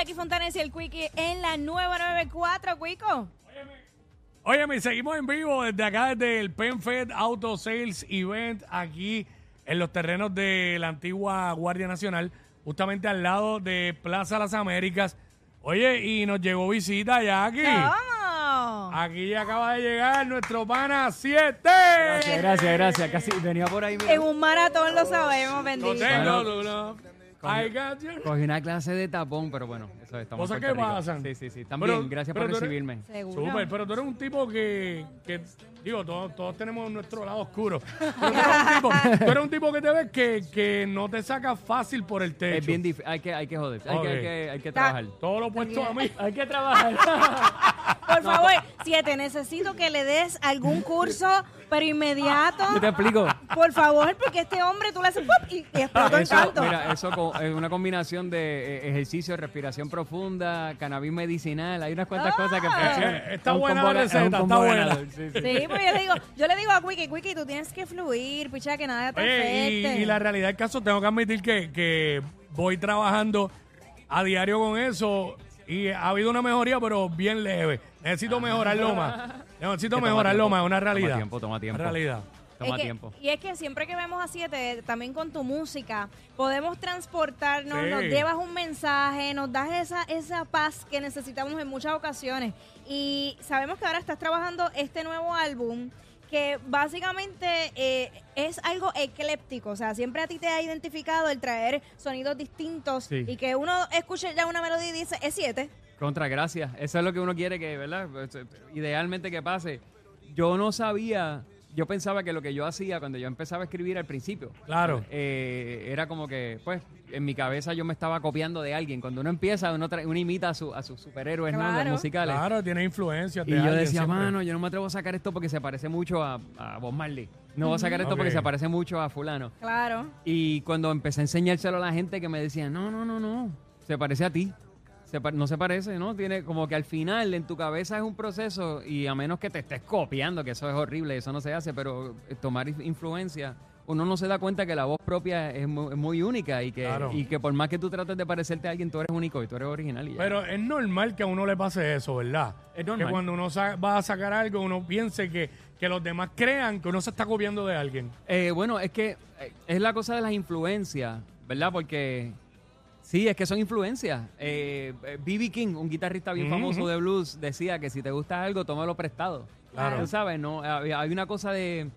Jackie Fontanes y el Quickie en la nueva 94, Quico. Óyeme, seguimos en vivo desde acá, desde el PenFed Auto Sales Event, aquí en los terrenos de la antigua Guardia Nacional, justamente al lado de Plaza Las Américas. Oye, y nos llegó visita ya aquí. ¡Vamos! Aquí ya acaba de llegar nuestro pana 7. Gracias, gracias, gracias. Casi venía por ahí. mira. En un maratón lo sabemos, No bendito. tengo Bueno. Duda. I got you. Cogí una clase de tapón, pero bueno, eso es. estamos Cosas en que Rico. pasan. Sí, sí, sí. Pero- También, gracias pero por tú eres- recibirme. Seguro. Súper, pero tú eres un tipo que, que digo, todos, todos tenemos nuestro lado oscuro. Pero tú, eres un tipo, tú eres un tipo que te ves que, que no te saca fácil por el techo. Es bien difícil. Hay que, hay que joder. Hay, que, hay, que, hay que Ta- trabajar. Todo lo opuesto a mí. Hay que trabajar. Por favor, siete, necesito que le des algún curso, pero inmediato. Yo te explico. Por favor, porque este hombre tú le haces ¡pop! y, y explotó el Eso, canto. mira, eso es una combinación de eh, ejercicio, respiración profunda, cannabis medicinal. Hay unas cuantas cosas que Eh, está es un buena la ga- es un receta, combo está buena. ganador, sí, sí. Sí, pues yo le digo, yo le digo a Quickie, Quickie, tú tienes que fluir, picha, que nada te Oye, y, afecte. y la realidad del caso, tengo que admitir que, que voy trabajando a diario con eso y ha habido una mejoría, pero bien leve. Necesito mejorarlo más. Necesito Que toma mejorarlo tiempo. más, una Toma realidad. tiempo, toma tiempo. Una realidad. Toma Es que- tiempo. Y es que siempre que vemos a Siete, también con tu música, podemos transportarnos, Sí. nos llevas un mensaje, nos das esa, esa paz que necesitamos en muchas ocasiones. Y sabemos que ahora estás trabajando este nuevo álbum que básicamente eh, es algo ecléptico, o sea, siempre a ti te ha identificado el traer sonidos distintos Sí. y que uno escuche ya una melodía y dice, es siete. Contra, gracias. Eso es lo que uno quiere que, ¿verdad? Pues, eh, Idealmente que pase. Yo no sabía, yo pensaba que lo que yo hacía cuando yo empezaba a escribir al principio, Claro. eh, era como que, pues, en mi cabeza yo me estaba copiando de alguien. Cuando uno empieza, uno, tra- uno imita a, su- a sus superhéroes, ¿no? Los Claro. musicales. Claro, tiene influencia. Y yo decía, mano, yo no me atrevo a sacar esto porque se parece mucho a, a Bob Marley. No voy a sacar esto Ok. porque se parece mucho a fulano. Claro. Y cuando empecé a enseñárselo a la gente que me decía, no, no, no, no, se parece a ti. Se pa- no se parece, ¿no? Tiene como que al final en tu cabeza es un proceso y a menos que te estés copiando, que eso es horrible, eso no se hace, pero eh, tomar inf- influencia, uno no se da cuenta que la voz propia es muy, es muy única y que, Claro. y que por más que tú trates de parecerte a alguien, tú eres único y tú eres original. Y ya. Pero es normal que a uno le pase eso, ¿verdad? Es normal. Que cuando uno sa- va a sacar algo, uno piense que, que los demás crean que uno se está copiando de alguien. Eh, bueno, es que eh, es la cosa de las influencias, ¿verdad? Porque sí, es que son influencias. Eh, B.B. King, un guitarrista bien famoso de blues, decía que si te gusta algo, tómalo prestado. Claro. Tú sabes, ¿no? Hay una cosa de...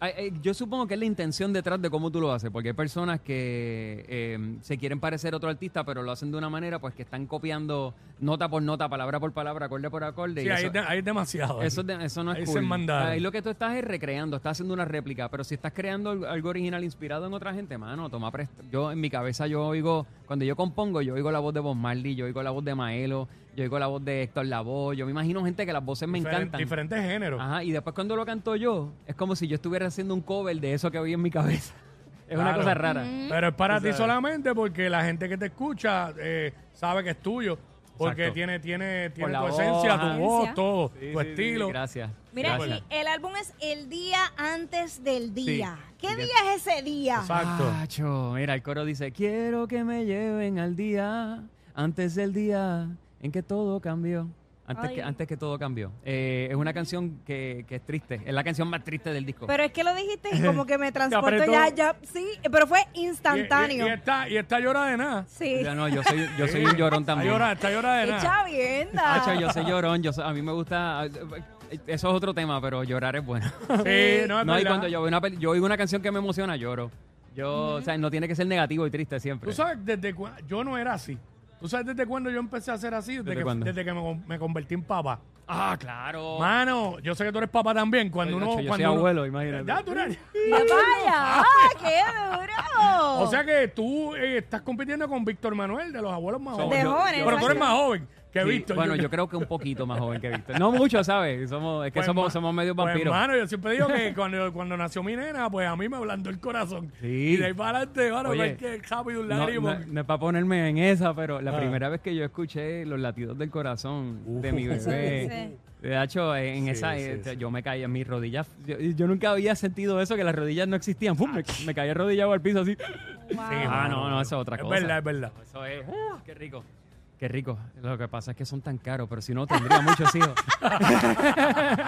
hay- hay- yo supongo que es la intención detrás de cómo tú lo haces, porque hay personas que eh, se quieren parecer a otro artista, pero lo hacen de una manera pues que están copiando nota por nota, palabra por palabra, acorde por acorde. Sí, y ahí, eso- es de- ahí es demasiado. eso, es de- eso no Ahí es se cool. mandaron. Ahí lo que tú estás es recreando, estás haciendo una réplica, pero si estás creando algo- algo original inspirado en otra gente, mano, toma presta. Yo en mi cabeza yo oigo, cuando yo compongo, yo oigo la voz de Bob Marley, yo oigo la voz de Maelo, yo oigo la voz de Héctor Lavoe, yo me imagino gente que las voces me Diferen- encantan. Diferentes géneros. Ajá, y después cuando lo canto yo, es como si yo estuviera haciendo un cover de eso que oí en mi cabeza. Es una Claro. cosa rara. Pero es para ti solamente porque la gente que te escucha eh, sabe que es tuyo. Porque Exacto. tiene, tiene, tiene la tu voz, esencia, ajá. tu voz, Esencia. todo, Sí, tu sí, sí, estilo. gracias. Mira, Gracias. y el álbum es El Día Antes del Día. ¿Qué día es ese día? Exacto. Acho, mira, el coro dice, quiero que me lleven al día, antes del día en que todo cambió. Antes, Ay. que, antes que todo cambió. Eh, es una canción que, que es triste, es la canción más triste del disco. Pero es que lo dijiste y como que me transportó apretó. ya, ya, sí, pero fue Y, instantáneo. y, y esta, y esta llora de nada. sí. Ya no, yo soy, yo soy un llorón Está también. llora, está llora de nada. Echa vienda. Acho, yo soy llorón, yo soy- a mí me gusta... Eso es otro tema, pero llorar es bueno. Sí, no, es no, y verdad. cuando yo, veo una peli- yo oigo una canción que me emociona, lloro. Yo, o sea, no tiene que ser negativo y triste siempre. Tú sabes desde cu- yo no era así. ¿Tú sabes desde cuándo yo empecé a ser así? Desde, ¿Desde que, cuándo? desde que me, con- me convertí en papá. Ah, claro. Mano, yo sé que tú eres papá también. Cuando Oye, uno. Nacho, yo cuando soy uno- abuelo, imagínate. Ya, tú eres- vaya, ¡Ah, qué duro! O sea que tú eh, estás compitiendo con Víctor Manuel de los abuelos más Somos jóvenes. De yo- jóvenes, yo- Pero tú eres exacto. más joven que Sí, Víctor. Bueno, yo creo que un poquito más joven que Víctor. No mucho, ¿sabes? Somos, es que Pues, somos, ma- somos medio Pues, vampiros. hermano, yo siempre digo que cuando, cuando nació mi nena, pues a mí me ablandó el corazón. Sí. Y de ahí para adelante, bueno, Oye, es que rápido un no, lágrimo. no- no es para ponerme en esa, pero la Ah. primera vez que yo escuché los latidos del corazón de mi Uf. bebé, de hecho, en Sí, esa, sí, eh, sí. yo me caía en mis rodillas. Yo, yo nunca había sentido eso, que las rodillas no existían. ¡Pum! Me, me caía arrodillado al piso así. Wow. Sí, Ah, mano, no, no, eso es otra es cosa. verdad, es verdad. Eso es, ¡uh! qué rico. Qué rico. Lo que pasa es que son tan caros, pero si no, tendría muchos hijos.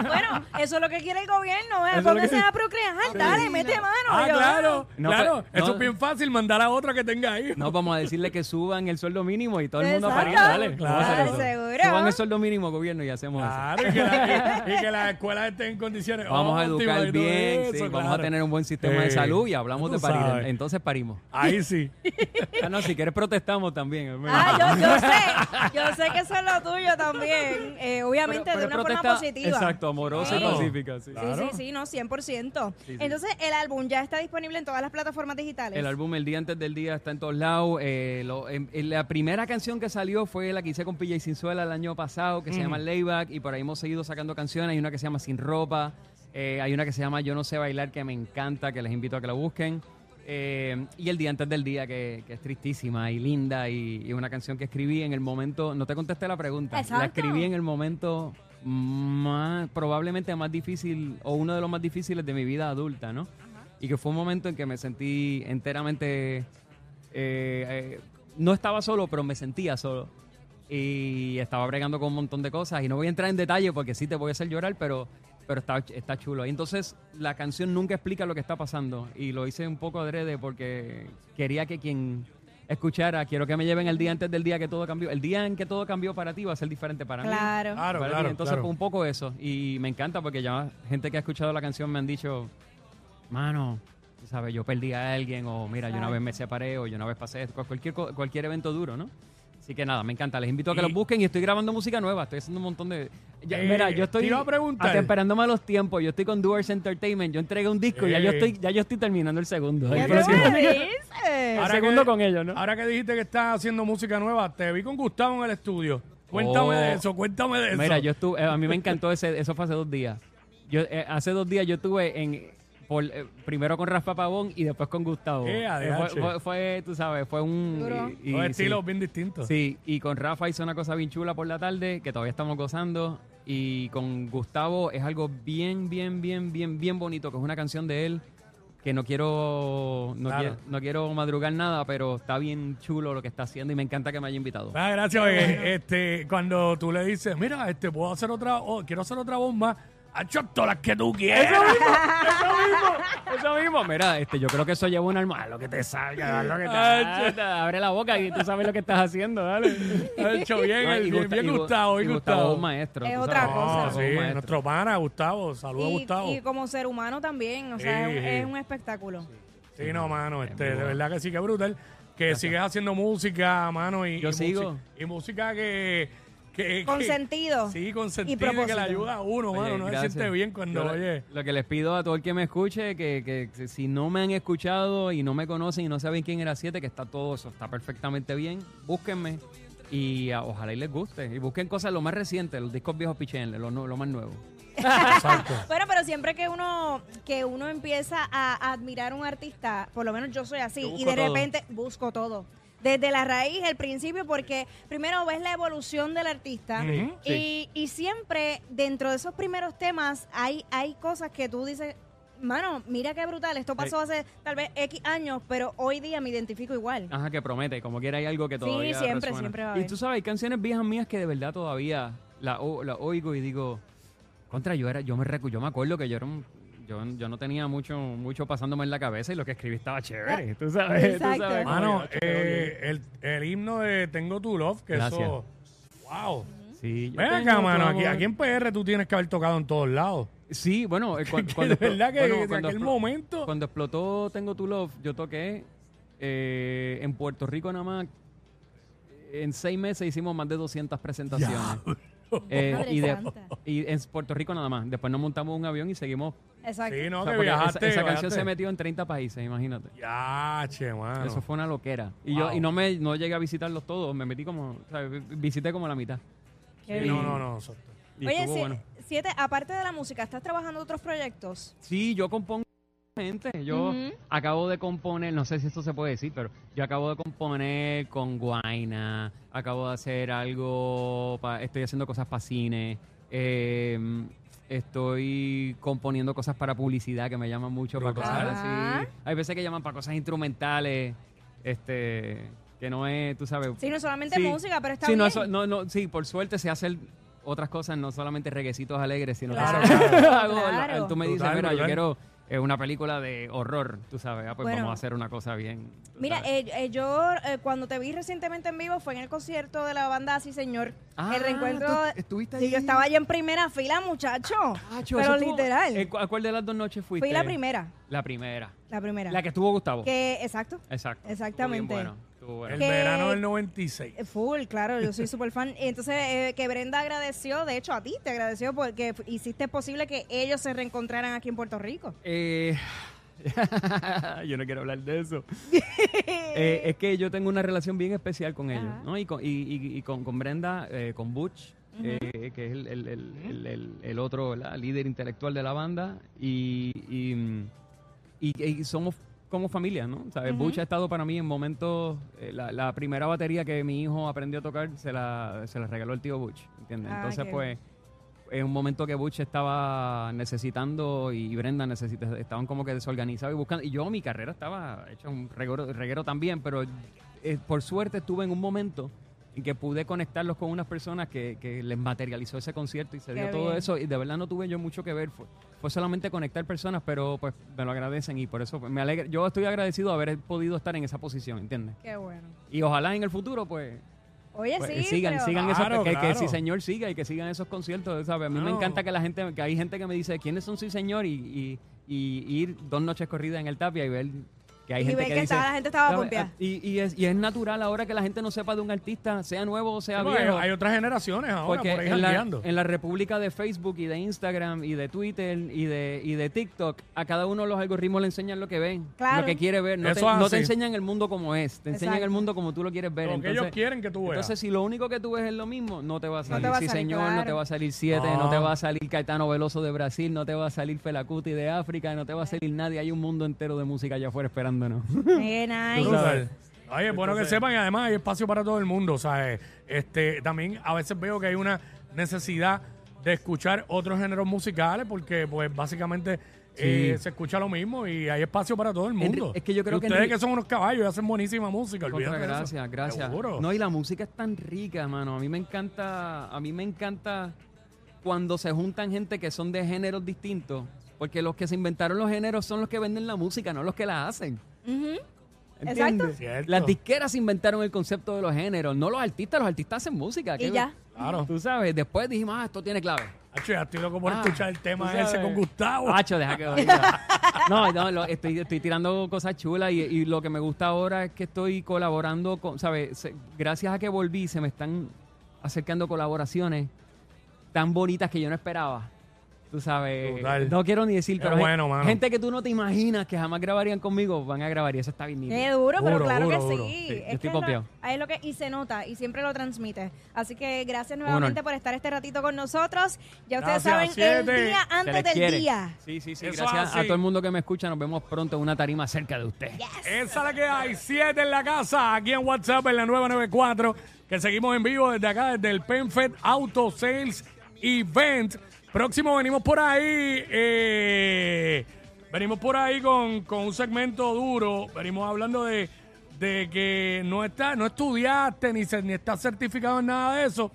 Bueno, eso es lo que quiere el gobierno, ¿eh? Eso es lo Pónganse que- a procrear, dale, mete mano. Ah, yo- claro, No, claro. pero- Eso no. es bien fácil, mandar a otra que tenga ahí. No, vamos a decirle que suban el sueldo mínimo y todo el mundo a parir. Dale, Claro. Seguro. Suban el sueldo mínimo, gobierno, y hacemos eso. Claro, y que, la, las escuelas estén en condiciones Vamos a educar bien, eso, sí, vamos a tener un buen sistema de salud y hablamos tú de parir. sabes. Entonces parimos. Ahí sí. Ah, no, si quieres protestamos también. Ah, yo, yo sé, yo sé que eso es lo tuyo también, eh, obviamente Pero- de una forma positiva. Exacto, amorosa Sí. y pacífica. sí. Claro. Sí, sí, sí, no, 100%. Sí, sí. Entonces, el álbum ya está disponible en todas las plataformas digitales. El álbum El Día Antes del Día está en todos lados. Eh, lo- en- en la primera canción que salió fue la que hice con Pilla y Sinzuela el año pasado, que se llama Layback, y por ahí hemos seguido sacando canciones. Hay una que se llama Sin Ropa, eh, hay una que se llama Yo No Sé Bailar, que me encanta, que les invito a que la busquen. Eh, y El Día Antes del Día, que, que es tristísima y linda, y, y una canción que escribí en el momento, no te contesté la pregunta, la Exacto. escribí en el momento más, probablemente más difícil, o uno de los más difíciles de mi vida adulta, ¿no? y que fue un momento en que me sentí enteramente eh, eh, no estaba solo pero me sentía solo y estaba bregando con un montón de cosas y no voy a entrar en detalle porque sí te voy a hacer llorar pero pero está, está chulo y entonces la canción nunca explica lo que está pasando y lo hice un poco adrede porque quería que quien escuchara quiero que me lleven el día antes del día que todo cambió el día en que todo cambió para ti va a ser diferente para mí Claro. Claro, para claro. ti. Entonces, claro. pues, un poco eso. Y me encanta porque ya gente que ha escuchado la canción me han dicho, mano, sabes, yo perdí a alguien, o mira, yo una vez me separé, o yo una vez pasé esto, cualquier, co- cualquier evento duro, ¿no? Así que nada, me encanta. Les invito a que Y- los busquen y estoy grabando música nueva. Estoy haciendo un montón de. Ya, Eh, mira, yo estoy iba a preguntar. atemperándome a los tiempos. Yo estoy con Doers Entertainment. Yo entregué un disco y ya yo Eh. estoy, ya yo estoy terminando el segundo. ¿Qué El tú me dices? Ahora segundo que- con ellos, ¿no? Ahora que dijiste que estás haciendo música nueva, te vi con Gustavo en el estudio. Cuéntame Oh. de eso, cuéntame de eso. Mira, yo estuve, eh, a mí me encantó ese, eso fue hace dos días. Yo eh, hace dos días yo estuve en por, eh, primero con Rafa Pavón y después con Gustavo. Eh, Eh, fue, fue- fue, tú sabes, fue un y- y- Dos sí. bien distintos. Sí, y con Rafa hizo una cosa bien chula por la tarde que todavía estamos gozando y con Gustavo es algo bien, bien, bien, bien, bien bonito, que es una canción de él que no quiero no, Claro. quiero, no quiero madrugar nada, pero está bien chulo lo que está haciendo y me encanta que me haya invitado. Ah, gracias. oye, este, cuando tú le dices, mira, este, puedo hacer otra, oh, quiero hacer otra voz más, hecho todas las que tú quieras. Eso mismo, eso mismo, eso mismo. Mira, este, yo creo que eso lleva un alma. Lo que te salga, lo que te Ay, salga. Abre la boca y tú sabes lo que estás haciendo, dale. Ha hecho bien, No, y bien, Gusta- bien Gustavo, y bien Gustavo es Gustavo. un maestro. Es otra sabes. cosa. No, Es sí, maestro. nuestro pana, Gustavo. Saludos a Gustavo. y como ser humano también, o sea, Sí, es, un, sí. es un espectáculo. Sí, no, mano, este, de verdad que sí, que brutal. Que sigues haciendo música, mano, y, Yo y sigo. música- y música que... que Con que- sentido. Sí, con sentido y que propósito. le ayuda a uno, mano. No se siente bien cuando, Yo oye... Lo que les pido a todo el que me escuche, que, que- si no me han escuchado y no me conocen y no saben quién era 7, que está todo eso, está perfectamente bien, búsquenme y ah, ojalá y les guste. Y busquen cosas lo más recientes, los discos viejos pichenle, lo, lo más nuevo. Exacto. Bueno, pero siempre que uno que uno empieza a, a admirar a un artista, por lo menos yo soy así, Yo y de todo. repente busco todo. Desde la raíz, el principio, porque primero ves la evolución del artista y, y siempre dentro de esos primeros temas hay, hay cosas que tú dices, mano, mira qué brutal, esto pasó hace tal vez X años, pero hoy día me identifico igual. Ajá, que promete, como quiera hay algo que todavía siempre, resuena. siempre va a Y haber. tú sabes, hay canciones viejas mías que de verdad todavía la, la oigo y digo, contra, yo era, yo me recu yo me acuerdo que yo era un, yo, yo no tenía mucho, mucho pasándome en la cabeza y lo que escribí estaba chévere, tú sabes, tú Exacto. sabes. Mano, que, "Acho, qué eh, el, el himno de Tengo Tu Love, que Gracias. eso... Wow. odio". Sí, yo Ven tengo acá, mano, aquí, amor. aquí en PR tú tienes que haber tocado en todos lados. Sí, bueno, eh, cu- Que cuando, de verdad que bueno, cuando aquel explo- momento... Cuando explotó Tengo Tu Love, yo toqué eh, en Puerto Rico nada más. En seis meses hicimos más de 200 presentaciones. Eh, Madre y, de- santa. y en Puerto Rico nada más. Después nos montamos un avión y seguimos. Exacto. Sí, no, O sea, que porque viajaste. esa, esa canción viajaste. se metió en 30 países, imagínate. Ya, che, mano. Eso fue una loquera. Y Wow. yo y no me no llegué a visitarlos todos, me metí como, o sea, vi- visité como la mitad. Qué Sí, bien. no, no, no. Y Oye, estuvo si- bueno. siete, aparte de la música, ¿estás trabajando en otros proyectos? Sí, yo compongo gente. Yo acabo de componer, no sé si esto se puede decir, pero yo acabo de componer con Guaina, acabo de hacer algo, pa- estoy haciendo cosas para cine, eh, estoy componiendo cosas para publicidad que me llaman mucho para cosas así. Hay veces que llaman para cosas instrumentales, este que no es, tú sabes. Sí, no solamente Sí. música, pero está sí, no, bien. no, no, sí, por suerte se hacen otras cosas, no solamente reguecitos alegres, sino Claro, que claro. hago- tú me dices, mira, yo quiero eh, una película de horror, tú sabes, ah, pues Bueno. vamos a hacer una cosa bien. Mira, eh, eh, yo eh, cuando te vi recientemente en vivo fue en el concierto de la banda Así Señor. Ah, el reencuentro. ¿tú estuviste Sí, ahí? yo estaba allí en primera fila, muchacho. Acho, pero eso estuvo- literal. eh, ¿cu- ¿A cuál de las dos noches fuiste? Fui la primera. La primera. La primera. La que estuvo Gustavo. Que, exacto. Exacto. Exactamente. Bien bueno, bueno. El Que- verano del 96. Eh, Full, claro, yo soy súper fan. Entonces, eh, que Brenda agradeció, de hecho a ti te agradeció porque hiciste posible que ellos se reencontraran aquí en Puerto Rico. Eh, yo no quiero hablar de eso. Eh, es que yo tengo una relación bien especial con ellos, Ajá. ¿no? Y con, y, y- y con, con Brenda, eh, con Butch, eh, que es el, el- el- el- el- el otro ¿verdad? líder intelectual de la banda. Y, y, y- y somos como familia, ¿no? ¿Sabes? Butch ha estado para mí en momentos... eh, la, la primera batería que mi hijo aprendió a tocar se la, se la regaló el tío Butch, ¿entiendes? Ah, Entonces, qué pues en un momento que Butch estaba necesitando y Brenda necesita, estaban como que desorganizados y buscando. Y yo, mi carrera estaba hecha un reguero, reguero también, pero eh, por suerte estuve en un momento en que pude conectarlos con unas personas que, que les materializó ese concierto y se Qué dio todo bien. eso. Y de verdad no tuve yo mucho que ver. Fue, fue solamente conectar personas, pero pues me lo agradecen y por eso pues, me alegra. Yo estoy agradecido de haber podido estar en esa posición, ¿entiendes? Qué bueno. Y ojalá en el futuro, pues, Oye, pues, sí, sigan, pero- sigan Claro, esos, que, que claro. sí señor siga y que sigan esos conciertos, ¿sabes? A mí me encanta que la gente, que hay gente que me dice, ¿quiénes son sí señor? Y, y, y ir dos noches corridas en el Tapia y ver que hay Y gente que, que dice... estaba- la gente estaba. Y, y, es, y es natural ahora que la gente no sepa de un artista, sea nuevo o sea viejo. hay otras generaciones ahora Porque por ahí en la, en la república de Facebook y de Instagram y de Twitter y de, y de TikTok, a cada uno los algoritmos le enseñan lo que ven, Claro. lo que quiere ver. No, Eso te, no te enseñan el mundo como es, te enseñan Exacto. el mundo como tú lo quieres ver. Lo que Entonces, ellos quieren que tú veas. entonces, si lo único que tú ves es lo mismo, no te va a salir te va a Sí salir, Señor, no te va a salir Siete, No. no. te va a salir Caetano Veloso de Brasil, no te va a salir Felacuti de África, no te va a salir nadie. Hay un mundo entero de música allá afuera esperándonos. Qué nice. Tú sabes. Oye, es bueno que Entonces- sepan y además hay espacio para todo el mundo, ¿sabes? Este, también a veces veo que hay una necesidad de escuchar otros géneros musicales porque pues básicamente eh, se escucha lo mismo y hay espacio para todo el mundo. es que yo creo Y que ustedes Enri- que son unos caballos y hacen buenísima música, Contra, olvídate de eso. gracias, gracias. Seguro. No, y la música es tan rica, mano. A mí me encanta, a mí me encanta cuando se juntan gente que son de géneros distintos, porque los que se inventaron los géneros son los que venden la música, no los que la hacen. ¿Entiendes? Cierto. Las disqueras inventaron el concepto de los géneros, no los artistas, los artistas hacen música. Y ¿qué- ya. Claro. Tú sabes, después dijimos, ah, esto tiene clave. Hacho, ya estoy loco por Ah, escuchar el tema ese con Gustavo. Hacho, deja que oiga. No, no, lo- estoy, estoy tirando cosas chulas y, y lo que me gusta ahora es que estoy colaborando con, ¿sabes? Gracias a que volví, se me están acercando colaboraciones tan bonitas que yo no esperaba. Tú sabes, Brutal. no quiero ni decir, pero bueno, mano. gente que tú no te imaginas que jamás grabarían conmigo, van a grabar y eso está bien nítido. Qué duro, pero Duro, claro duro, que duro. sí. Sí, yo es estoy lo- es lo que y se nota y siempre lo transmite. Así que gracias nuevamente honor. por estar este ratito con nosotros. Ya ustedes Gracias, saben el día antes del quiere. día. Sí, sí, sí. Eso Gracias a todo el mundo que me escucha. Nos vemos pronto en una tarima cerca de usted. Esa es la que hay, siete en la casa, aquí en WhatsApp en la 994, que seguimos en vivo desde acá, desde el PenFed Auto Sales Event. Próximo venimos por ahí, eh, venimos por ahí con, con un segmento duro, venimos hablando de, de que no está, no estudiaste ni, se- ni estás certificado en nada de eso.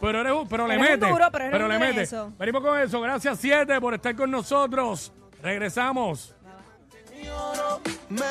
Pero, eres, un- pero le Eres metes. duro, pero eres un le metes. eso. Venimos con eso. Gracias, siete, por estar con nosotros. Regresamos. No